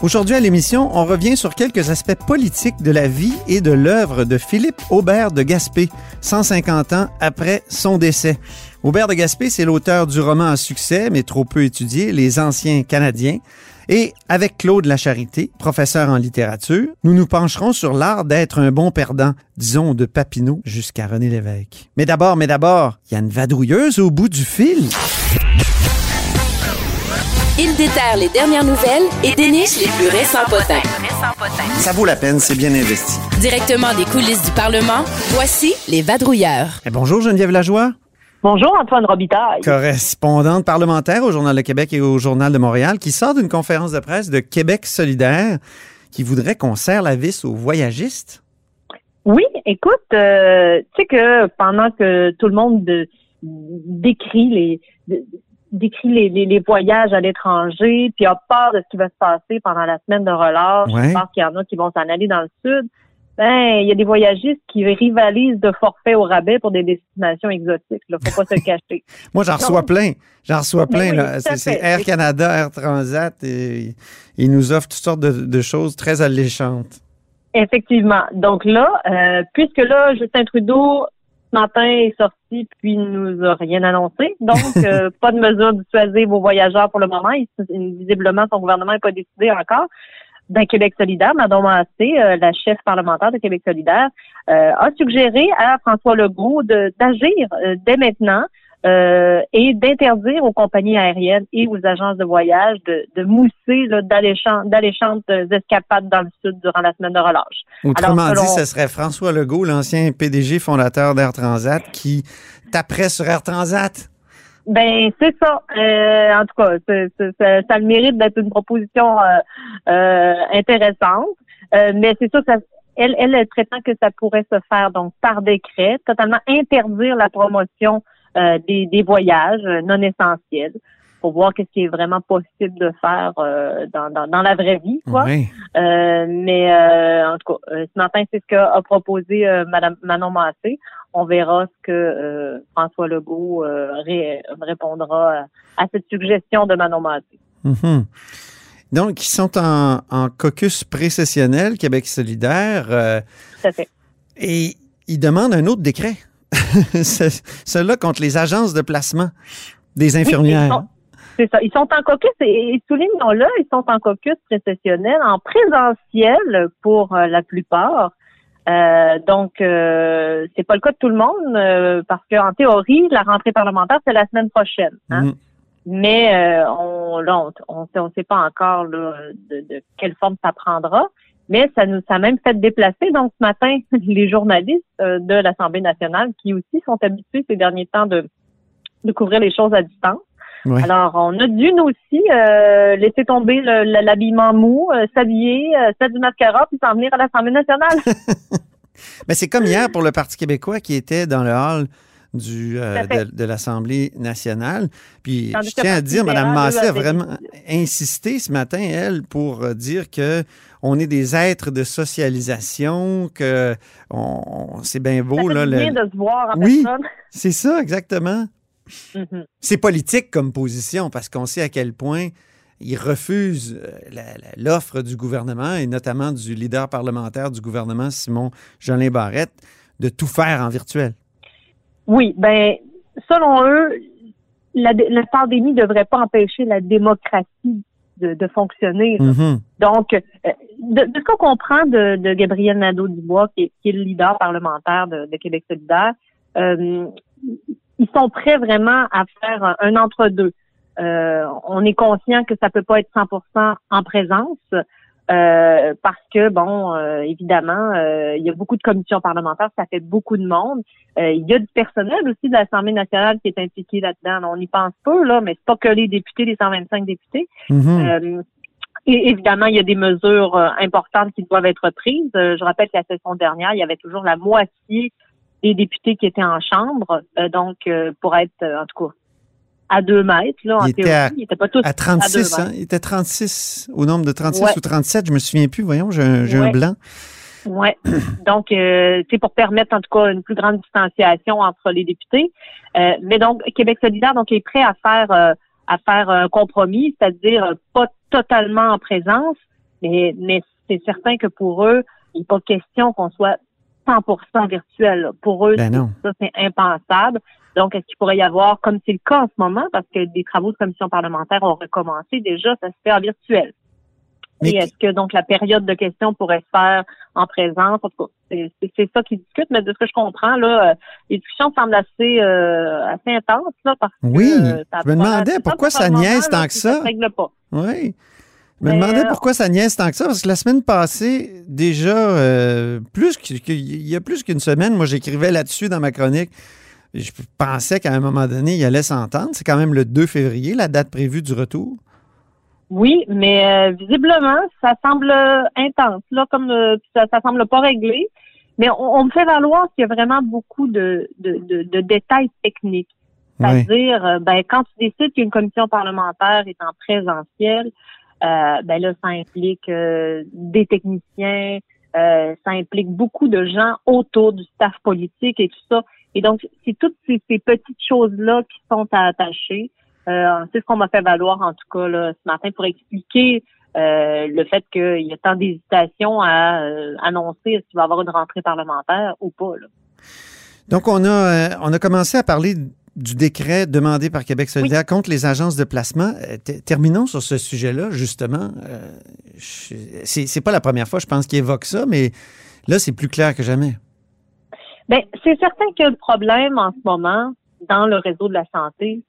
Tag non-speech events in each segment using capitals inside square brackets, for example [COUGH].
Aujourd'hui à l'émission, on revient sur quelques aspects politiques de la vie et de l'œuvre de Philippe Aubert de Gaspé, 150 ans après son décès. Aubert de Gaspé, c'est l'auteur du roman à succès, mais trop peu étudié, Les Anciens Canadiens. Et avec Claude Lacharité, professeur en littérature, nous nous pencherons sur l'art d'être un bon perdant, disons de Papineau jusqu'à René Lévesque. Mais d'abord, mais d'abord, il y a une vadrouilleuse au bout du fil. Il déterre les dernières nouvelles et déniche les plus récents potins. Ça vaut la peine, c'est bien investi. Directement des coulisses du Parlement, voici les vadrouilleurs. Eh, bonjour Geneviève Lajoie. Bonjour Antoine Robitaille. correspondante parlementaire au Journal de Québec et au Journal de Montréal, qui sort d'une conférence de presse de Québec solidaire qui voudrait qu'on serre la vis aux voyagistes. Oui, écoute, euh, tu sais que pendant que tout le monde de- décrit les de- décrit les, les- les voyages à l'étranger, puis a peur de ce qui va se passer pendant la semaine de relâche, Ouais. je pense qu'il y en a qui vont s'en aller dans le sud. Ben, il y a des voyagistes qui rivalisent de forfaits au rabais pour des destinations exotiques. Là, faut pas se le cacher. [LAUGHS] Moi, j'en reçois plein. J'en reçois plein. oui, C'est. Air Canada, Air Transat. Et, ils nous offrent toutes sortes de, de choses très alléchantes. Effectivement. Donc là, euh, puisque là, Justin Trudeau, ce matin, est sorti puis il nous a rien annoncé. Donc, [LAUGHS] euh, pas de mesure dissuasive aux voyageurs pour le moment. Il- visiblement, son gouvernement n'est pas décidé encore. Dans Québec solidaire, Mme Massé, euh, la chef parlementaire de Québec solidaire, euh, a suggéré à François Legault d'agir euh, dès maintenant euh, et d'interdire aux compagnies aériennes et aux agences de voyage de, de mousser d'alléchantes escapades dans le sud durant la semaine de relâche. Autrement Alors, dit, ce serait François Legault, l'ancien PDG fondateur d'Air Transat, qui taperait sur Air Transat. Ben c'est ça. Euh, en tout cas, ça, ça a le mérite d'être une proposition euh, euh, intéressante. Euh, mais c'est sûr que ça, elle, elle, elle prétend que ça pourrait se faire donc par décret, totalement interdire la promotion euh, des, des voyages non essentiels pour voir qu'est-ce qui est vraiment possible de faire euh, dans, dans, dans la vraie vie, quoi. Oui. Euh, mais euh, en tout cas, ce matin, c'est ce qu'a a proposé Madame Manon Massé. On verra ce que François Legault ré- répondra à, à cette suggestion de Manon Massé. Mhm. Donc, ils sont en, en caucus précessionnel, Québec solidaire, Tout à fait. et ils demandent un autre décret. [LAUGHS] Ce- Celui-là contre les agences de placement des infirmières. C'est ça. Ils sont en caucus et, et soulignons-le, ils sont en caucus précessionnel, en présentiel pour euh, la plupart. Euh, donc, euh, c'est pas le cas de tout le monde euh, parce qu'en théorie, la rentrée parlementaire c'est la semaine prochaine. Hein? Mhm. Mais on là, on on sait, on sait pas encore là, de, de quelle forme ça prendra. Mais ça nous ça a même fait déplacer donc ce matin [LAUGHS] les journalistes euh, de l'Assemblée nationale qui aussi sont habitués ces derniers temps de de couvrir les choses à distance. Ouais. Alors on a dû nous aussi euh, laisser tomber le- le- l'habillement mou, euh, s'habiller, euh, faire du mascara puis s'en venir à l'Assemblée nationale. [LAUGHS] Mais c'est comme hier pour le Parti québécois qui était dans le hall du, euh, de, de l'Assemblée nationale. Puis Tandis je tiens à dire, Mme Massé a vraiment insisté ce matin, elle, pour euh, dire que on est des êtres de socialisation, que on, c'est bien Ça beau. fait Là, le- bien de se voir en Oui. personne. C'est ça, exactement. Mhm. C'est politique comme position parce qu'on sait à quel point ils refusent euh, la- la- l'offre du gouvernement et notamment du leader parlementaire du gouvernement, Simon Jolin Barrette, de tout faire en virtuel. Oui, ben selon eux, la, la pandémie ne devrait pas empêcher la démocratie de, de fonctionner. Mhm. Donc, euh, de, de ce qu'on comprend de, de Gabriel Nadeau-Dubois, qui est, qui est le leader parlementaire de, de Québec solidaire, euh, ils sont prêts vraiment à faire un, un entre-deux. Euh, on est conscient que ça peut pas être 100% en présence euh, parce que, bon, euh, évidemment, euh, il y a beaucoup de commissions parlementaires, ça fait beaucoup de monde. Euh, il y a du personnel aussi de l'Assemblée nationale qui est impliqué là-dedans. On y pense peu, là, mais c'est pas que les députés, les 125 députés. Euh, et évidemment, il y a des mesures importantes qui doivent être prises. Je rappelle que la session dernière, il y avait toujours la moitié des députés qui étaient en chambre. Donc, pour être, en tout cas, à deux mètres, là, en Il était théorie. à- Ils étaient pas tous À 36, deux hein? Il était 36, au nombre de 36 Ouais. ou 37, je me souviens plus. Voyons, j'ai un, un blanc. Ouais. [CLEARS THROAT] Donc, euh, c'est pour permettre en tout cas une plus grande distanciation entre les députés. Euh, mais donc, Québec solidaire donc est prêt à faire euh, à faire un compromis, c'est-à-dire euh, pas totalement en présence, mais mais c'est certain que pour eux, il n'est pas question qu'on soit 100% virtuel. Pour eux, Ben ça c'est impensable. Donc, est-ce qu'il pourrait y avoir, comme c'est le cas en ce moment, parce que des travaux de commission parlementaire ont recommencé déjà, ça se fait en virtuel. Mais Et est-ce que donc la période de questions pourrait se faire en présence? En tout cas, c'est ça qu'ils discutent, mais de ce que je comprends, là, euh, les discussions semblent assez, euh, assez intenses, là, parce que Oui, euh, ça je me demandais pourquoi ça niaise tant que ça. se règle pas. Oui. Je me demandais euh, pourquoi ça niaise tant que ça, parce que la semaine passée, déjà, euh, plus que- que- il y a plus qu'une semaine, moi, j'écrivais là-dessus dans ma chronique. Je pensais qu'à un moment donné, il allait s'entendre. C'est quand même le 2 février, la date prévue du retour. Oui, mais euh, visiblement, ça semble intense, là, comme euh, ça, ça semble pas réglé. Mais on, on me fait valoir qu'il y a vraiment beaucoup de, de, de, de détails techniques. Oui. C'est-à-dire, euh, ben, quand tu décides qu'une commission parlementaire est en présentiel, euh, ben là, ça implique des techniciens, ça implique beaucoup de gens autour du staff politique et tout ça. Et donc, c'est toutes ces, ces petites choses-là qui sont à attacher. Euh, c'est ce qu'on m'a fait valoir, en tout cas, là, ce matin, pour expliquer euh, le fait qu'il y a tant d'hésitation à euh, annoncer est-ce qu'il va y avoir une rentrée parlementaire ou pas. Là. Donc, on a, on a commencé à parler du décret demandé par Québec solidaire contre les agences de placement. Terminons sur ce sujet-là, justement. C'est pas la première fois, je pense, qu'il évoque ça, mais là, c'est plus clair que jamais. Ben, c'est certain que le problème en ce moment dans le réseau de la santé,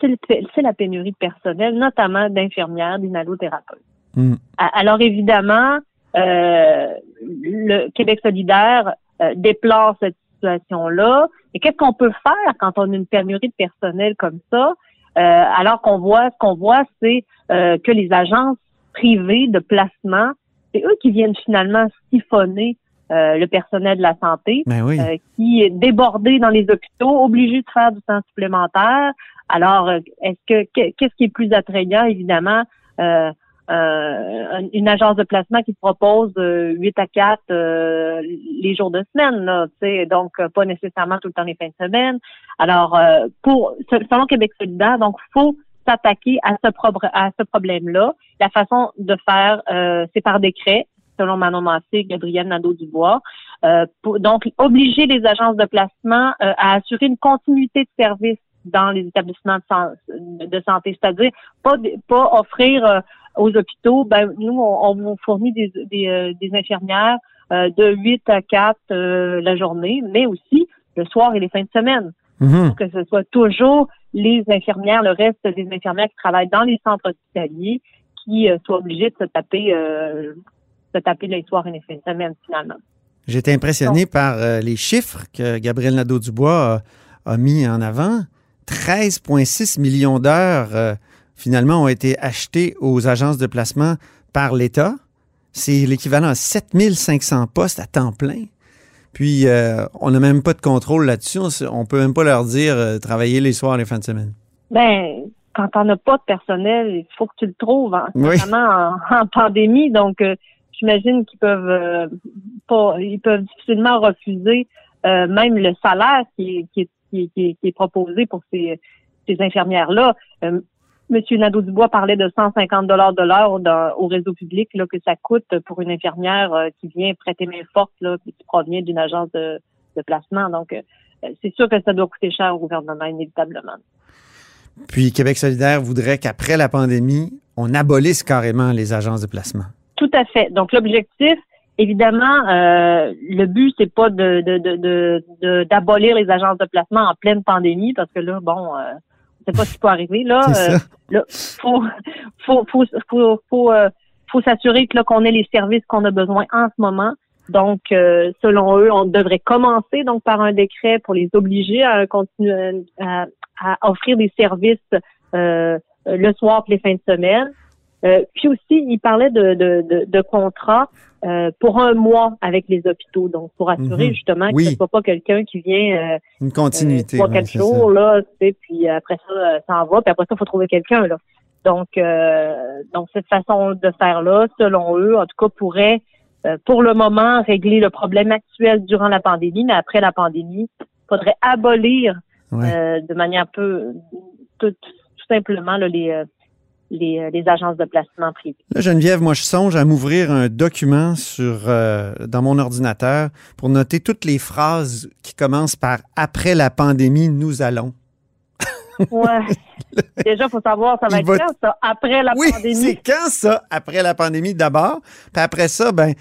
c'est la pénurie de personnel, notamment d'infirmières, d'inhalothérapeutes. Hmm. Alors évidemment, euh, le Québec solidaire euh, déplore cette situation-là. Et qu'est-ce qu'on peut faire quand on a une pénurie de personnel comme ça? Euh, alors qu'on voit, ce qu'on voit, c'est euh, que les agences privées de placement, c'est eux qui viennent finalement siphonner le personnel de la santé Ben oui. euh, qui est débordé dans les hôpitaux, obligé de faire du temps supplémentaire. Alors, euh, est-ce que que- qu'est-ce qui est plus attrayant, évidemment, euh, euh, une agence de placement qui propose euh, 8 à 4 euh, les jours de semaine, là, tu sais, donc euh, pas nécessairement tout le temps les fins de semaine. Alors, euh, pour selon Québec solidaire, donc faut s'attaquer à ce pro- à ce problème-là. La façon de faire, euh, c'est par décret, selon Manon Massé et Gabriel Nadeau-Dubois. Euh, pour- donc, obliger les agences de placement euh, à assurer une continuité de service dans les établissements de, san- de santé, c'est-à-dire pas pas offrir euh, aux hôpitaux, ben nous on, on vous fournit des des, euh, des infirmières euh, de 8 à 4 euh, la journée, mais aussi le soir et les fins de semaine Mhm. pour que ce soit toujours les infirmières, le reste des infirmières qui travaillent dans les centres hospitaliers qui euh, soient obligées de se taper euh, se taper les soirs et les fins de semaine finalement. J'étais impressionné par euh, les chiffres que Gabriel Nadeau-Dubois a, a mis en avant. 13,6 millions d'heures, euh, finalement, ont été achetées aux agences de placement par l'État. C'est l'équivalent à 7500 postes à temps plein. Puis, euh, on n'a même pas de contrôle là-dessus. On ne peut même pas leur dire euh, travailler les soirs et les fins de semaine. Ben, quand on n'a pas de personnel, il faut que tu le trouves, hein, Oui. notamment en, en pandémie. Donc, euh, j'imagine qu'ils peuvent euh, pas, ils peuvent difficilement refuser euh, même le salaire qui est, qui est, qui est, proposé pour ces, infirmières-là. Euh, Monsieur Nadeau-Dubois parlait de 150 dollars de l'heure au réseau public là, que ça coûte pour une infirmière euh, qui vient prêter main forte là, qui provient d'une agence de, placement. Donc, c'est sûr que ça doit coûter cher au gouvernement, inévitablement. Puis, Québec solidaire voudrait qu'après la pandémie, on abolisse carrément les agences de placement. Tout à fait. Donc l'objectif, évidemment, euh, le but c'est pas de de- de- de- de- d'abolir les agences de placement en pleine pandémie parce que là, bon, euh, on sait pas ce qui peut arriver là. Euh, là, faut faut faut faut faut, euh, faut s'assurer que là qu'on ait les services qu'on a besoin en ce moment. Donc, euh, selon eux, on devrait commencer donc par un décret pour les obliger à continuer à, à offrir des services euh, le soir et les fins de semaine. Euh, puis aussi, il parlait de, de, de, de contrats euh, pour un mois avec les hôpitaux, donc pour assurer Mhm. justement Oui. que ce soit pas quelqu'un qui vient euh, Une continuité. trois ouais, quatre jours là, tu sais, puis après ça, euh, ça en va, puis après ça, il faut trouver quelqu'un là. Donc, euh, donc cette façon de faire là, selon eux, en tout cas, pourrait euh, pour le moment régler le problème actuel durant la pandémie, mais après la pandémie, faudrait abolir. Ouais. euh, de manière un peu tout, tout simplement là, les, euh, les euh, les agences de placement privées. Là, Geneviève, moi, je songe à m'ouvrir un document sur euh, dans mon ordinateur pour noter toutes les phrases qui commencent par après la pandémie, nous allons. [LAUGHS] Ouais. Déjà, faut savoir, ça va Il être va- quand, ça, après la oui, c'est pandémie. quand ça? Après la pandémie d'abord, puis après ça, ben,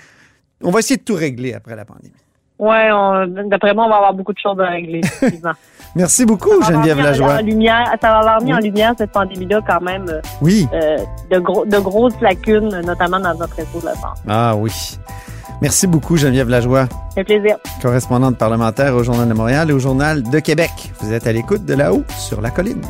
on va essayer de tout régler après la pandémie. On- d'après moi, on va avoir beaucoup de choses à régler. [LAUGHS] Merci beaucoup, Geneviève Lajoie. En lumière, ça va avoir mis en Oui. lumière cette pandémie-là quand même euh, Oui. euh, de, gros, de grosses lacunes, notamment dans notre réseau de la santé. Ah oui. Merci beaucoup, Geneviève Lajoie, fait plaisir. correspondante parlementaire au Journal de Montréal et au Journal de Québec. Vous êtes à l'écoute de là-haut sur la colline.